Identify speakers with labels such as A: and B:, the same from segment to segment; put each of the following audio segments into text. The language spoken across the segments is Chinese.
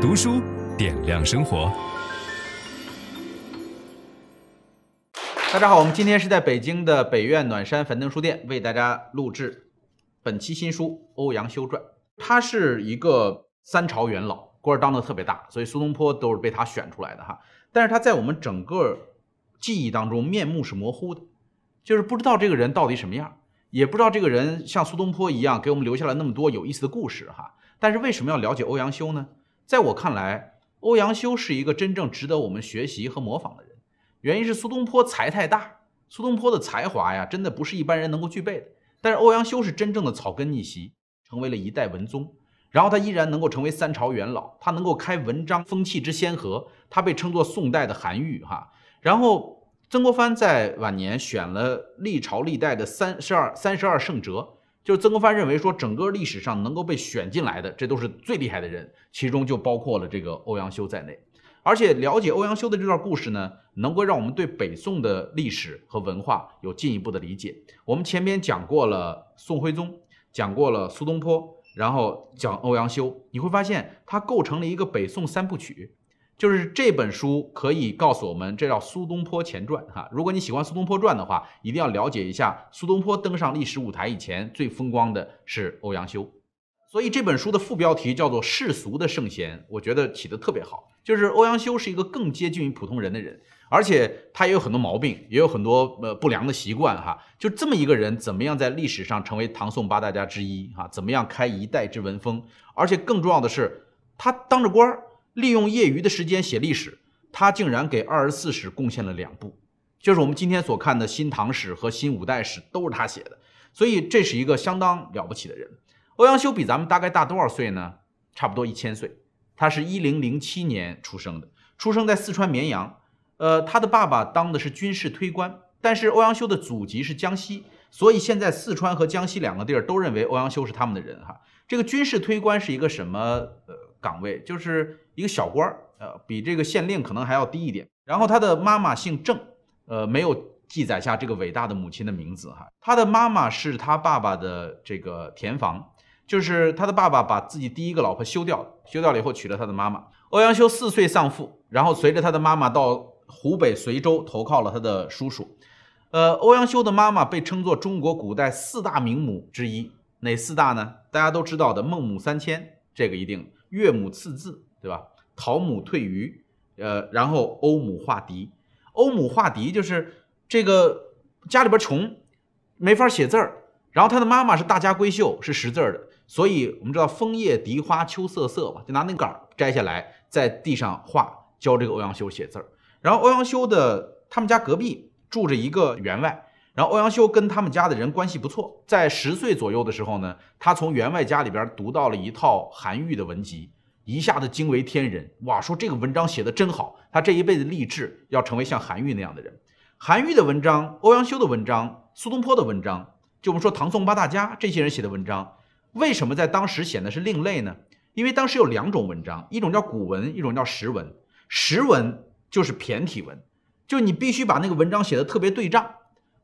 A: 读书点亮生活。
B: 大家好，我们今天是在北京的北苑暖山汾灯书店为大家录制本期新书《欧阳修传》。他是一个三朝元老，官儿当得特别大，所以苏东坡都是被他选出来的哈。但是他在我们整个记忆当中面目是模糊的，就是不知道这个人到底什么样，也不知道这个人像苏东坡一样给我们留下了那么多有意思的故事哈。但是为什么要了解欧阳修呢？在我看来，欧阳修是一个真正值得我们学习和模仿的人。原因是苏东坡才太大，苏东坡的才华呀，真的不是一般人能够具备的。但是欧阳修是真正的草根逆袭，成为了一代文宗。然后他依然能够成为三朝元老，他能够开文章风气之先河，他被称作宋代的韩愈哈。然后曾国藩在晚年选了历朝历代的三十二三十二圣哲。就是曾国藩认为说，整个历史上能够被选进来的，这都是最厉害的人，其中就包括了这个欧阳修在内。而且了解欧阳修的这段故事呢，能够让我们对北宋的历史和文化有进一步的理解。我们前面讲过了宋徽宗，讲过了苏东坡，然后讲欧阳修，你会发现它构成了一个北宋三部曲。就是这本书可以告诉我们，这叫《苏东坡前传》哈。如果你喜欢《苏东坡传》的话，一定要了解一下苏东坡登上历史舞台以前最风光的是欧阳修。所以这本书的副标题叫做《世俗的圣贤》，我觉得起得特别好。就是欧阳修是一个更接近于普通人的人，而且他也有很多毛病，也有很多呃不良的习惯哈。就这么一个人，怎么样在历史上成为唐宋八大家之一哈？怎么样开一代之文风？而且更重要的是，他当着官儿。利用业余的时间写历史，他竟然给二十四史贡献了两部，就是我们今天所看的《新唐史》和《新五代史》都是他写的，所以这是一个相当了不起的人。欧阳修比咱们大概大多少岁呢？差不多一千岁。他是一零零七年出生的，出生在四川绵阳。呃，他的爸爸当的是军事推官，但是欧阳修的祖籍是江西，所以现在四川和江西两个地儿都认为欧阳修是他们的人哈。这个军事推官是一个什么呃？岗位就是一个小官儿，呃，比这个县令可能还要低一点。然后他的妈妈姓郑，呃，没有记载下这个伟大的母亲的名字哈。他的妈妈是他爸爸的这个田房，就是他的爸爸把自己第一个老婆休掉，休掉了以后娶了他的妈妈。欧阳修四岁丧父，然后随着他的妈妈到湖北随州投靠了他的叔叔。呃，欧阳修的妈妈被称作中国古代四大名母之一，哪四大呢？大家都知道的孟母三迁，这个一定。岳母刺字，对吧？陶母退鱼，呃，然后欧母画荻。欧母画荻就是这个家里边穷，没法写字儿。然后他的妈妈是大家闺秀，是识字儿的。所以我们知道枫叶荻花秋瑟瑟嘛，就拿那个杆摘下来，在地上画，教这个欧阳修写字儿。然后欧阳修的他们家隔壁住着一个员外，然后欧阳修跟他们家的人关系不错。在十岁左右的时候呢，他从员外家里边读到了一套韩愈的文集。一下子惊为天人，哇！说这个文章写得真好，他这一辈子立志要成为像韩愈那样的人。韩愈的文章、欧阳修的文章、苏东坡的文章，就我们说唐宋八大家这些人写的文章，为什么在当时显得是另类呢？因为当时有两种文章，一种叫古文，一种叫实文。实文就是骈体文，就你必须把那个文章写得特别对仗。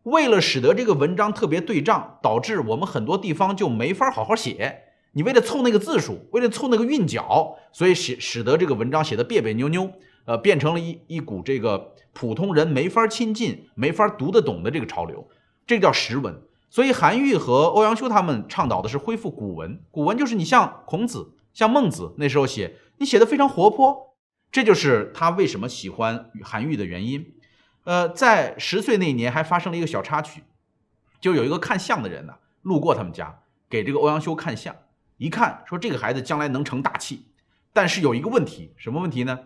B: 为了使得这个文章特别对仗，导致我们很多地方就没法好好写。你为了凑那个字数，为了凑那个韵脚，所以使使得这个文章写得别别扭扭，呃，变成了一一股这个普通人没法亲近、没法读得懂的这个潮流，这叫实文。所以韩愈和欧阳修他们倡导的是恢复古文，古文就是你像孔子、像孟子那时候写，你写得非常活泼，这就是他为什么喜欢韩愈的原因。呃，在十岁那年还发生了一个小插曲，就有一个看相的人呢，路过他们家，给这个欧阳修看相。一看说这个孩子将来能成大器，但是有一个问题，什么问题呢？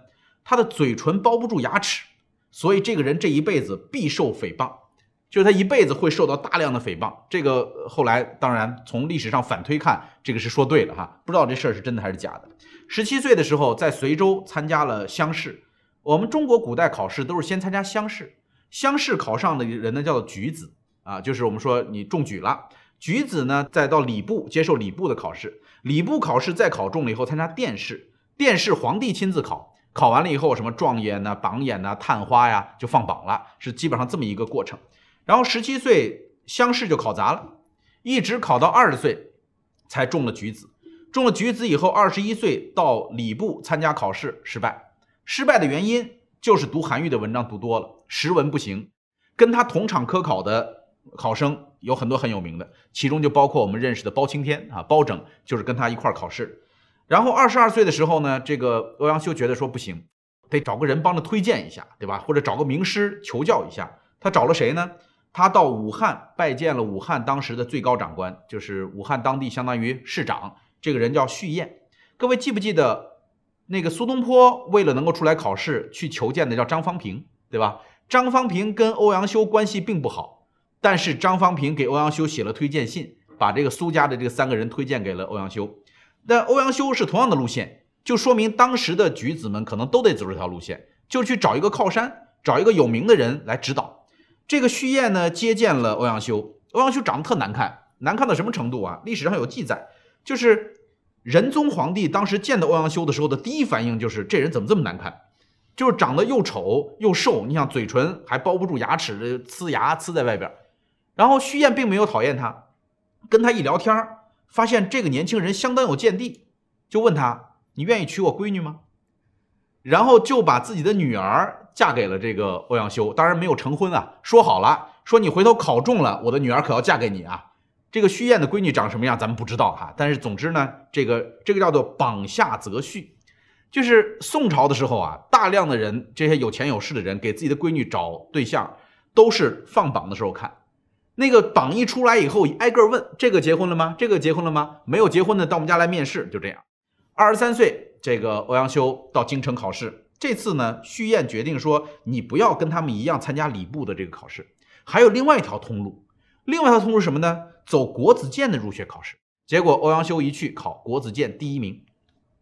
B: 他的嘴唇包不住牙齿，所以这个人这一辈子必受诽谤，就是他一辈子会受到大量的诽谤。这个后来当然从历史上反推看，这个是说对了哈，不知道这事儿是真的还是假的。十七岁的时候在随州参加了乡试，我们中国古代考试都是先参加乡试，乡试考上的人呢叫做举子啊，就是我们说你中举了。举子呢，再到礼部接受礼部的考试，礼部考试再考中了以后参加殿试，殿试皇帝亲自考，考完了以后什么状元呐、榜眼呐、探花呀，就放榜了，是基本上这么一个过程。然后十七岁乡试就考砸了，一直考到二十岁才中了举子。中了举子以后，二十一岁到礼部参加考试失败，失败的原因就是读韩愈的文章读多了，时文不行。跟他同场科考的考生有很多很有名的，其中就包括我们认识的包青天啊，包拯就是跟他一块儿考试。然后二十二岁的时候呢，这个欧阳修觉得说不行，得找个人帮着推荐一下，对吧？或者找个名师求教一下。他找了谁呢？他到武汉拜见了武汉当时的最高长官，就是武汉当地相当于市长。这个人叫胥偃，各位记不记得那个苏东坡为了能够出来考试去求见的叫张方平，对吧？张方平跟欧阳修关系并不好，但是张方平给欧阳修写了推荐信，把这个苏家的这三个人推荐给了欧阳修。但欧阳修是同样的路线，就说明当时的举子们可能都得走这条路线，就去找一个靠山，找一个有名的人来指导。这个胥偃呢接见了欧阳修，欧阳修长得特难看，难看到什么程度啊？历史上有记载。就是仁宗皇帝当时见到欧阳修的时候的第一反应就是这人怎么这么难看，就是长得又丑又瘦，你想嘴唇还包不住牙齿，呲牙呲在外边。然后胥偃并没有讨厌他，跟他一聊天，发现这个年轻人相当有见地，就问他：“你愿意娶我闺女吗？”然后就把自己的女儿嫁给了这个欧阳修，当然没有成婚啊，说好了，说你回头考中了，我的女儿可要嫁给你啊。这个胥偃的闺女长什么样，咱们不知道哈。但是总之呢，这个这个叫做榜下择婿，就是宋朝的时候啊，大量的人，这些有钱有势的人，给自己的闺女找对象，都是放榜的时候看。那个榜一出来以后，挨个问这个结婚了吗？这个结婚了吗？没有结婚的到我们家来面试，就这样。二十三岁，这个欧阳修到京城考试。这次呢，胥偃决定说，你不要跟他们一样参加礼部的这个考试，还有另外一条通路。另外一条通路是什么呢？走国子监的入学考试，结果欧阳修一去考国子监第一名，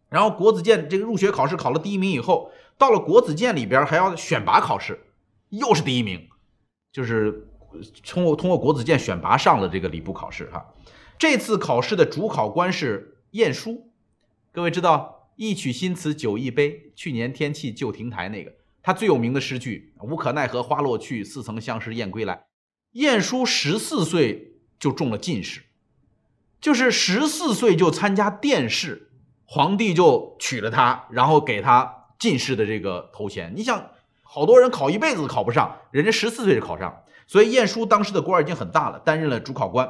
B: 然后国子监这个入学考试考了第一名以后，到了国子监里边还要选拔考试，又是第一名，就是通过通过国子监选拔上了这个礼部考试哈。这次考试的主考官是晏殊，各位知道“一曲新词酒一杯，去年天气旧亭台”那个，他最有名的诗句“无可奈何花落去，似曾相识燕归来”。晏殊十四岁就中了进士，就是十四岁就参加殿试，皇帝就娶了她，然后给她进士的这个头衔。你想，好多人考一辈子考不上，人家十四岁就考上，所以晏殊当时的官已经很大了，担任了主考官。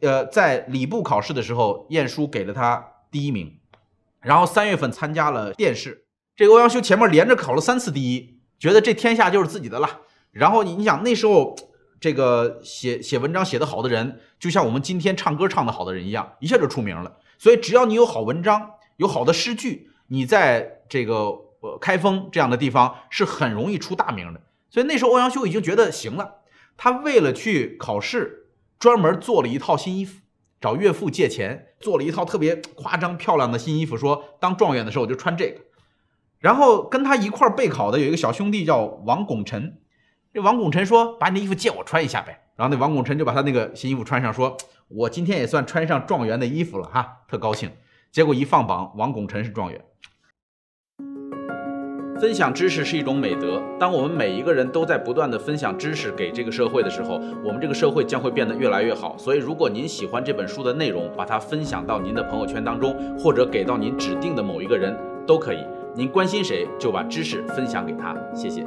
B: 呃，在礼部考试的时候，晏殊给了他第一名，然后三月份参加了殿试。这个欧阳修前面连着考了三次第一，觉得这天下就是自己的了。然后你你想那时候。这个写写文章写得好的人，就像我们今天唱歌唱得好的人一样，一下就出名了。所以只要你有好文章，有好的诗句，你在这个呃开封这样的地方是很容易出大名的。所以那时候欧阳修已经觉得行了，他为了去考试，专门做了一套新衣服，找岳父借钱做了一套特别夸张漂亮的新衣服，说当状元的时候我就穿这个。然后跟他一块备考的有一个小兄弟叫王拱辰。这王拱辰说：“把你的衣服借我穿一下呗。”然后那王拱辰就把他那个新衣服穿上，说：“我今天也算穿上状元的衣服了哈，特高兴。”结果一放榜，王拱辰是状元。分享知识是一种美德。当我们每一个人都在不断地分享知识给这个社会的时候，我们这个社会将会变得越来越好。所以，如果您喜欢这本书的内容，把它分享到您的朋友圈当中，或者给到您指定的某一个人都可以。您关心谁，就把知识分享给他。谢谢。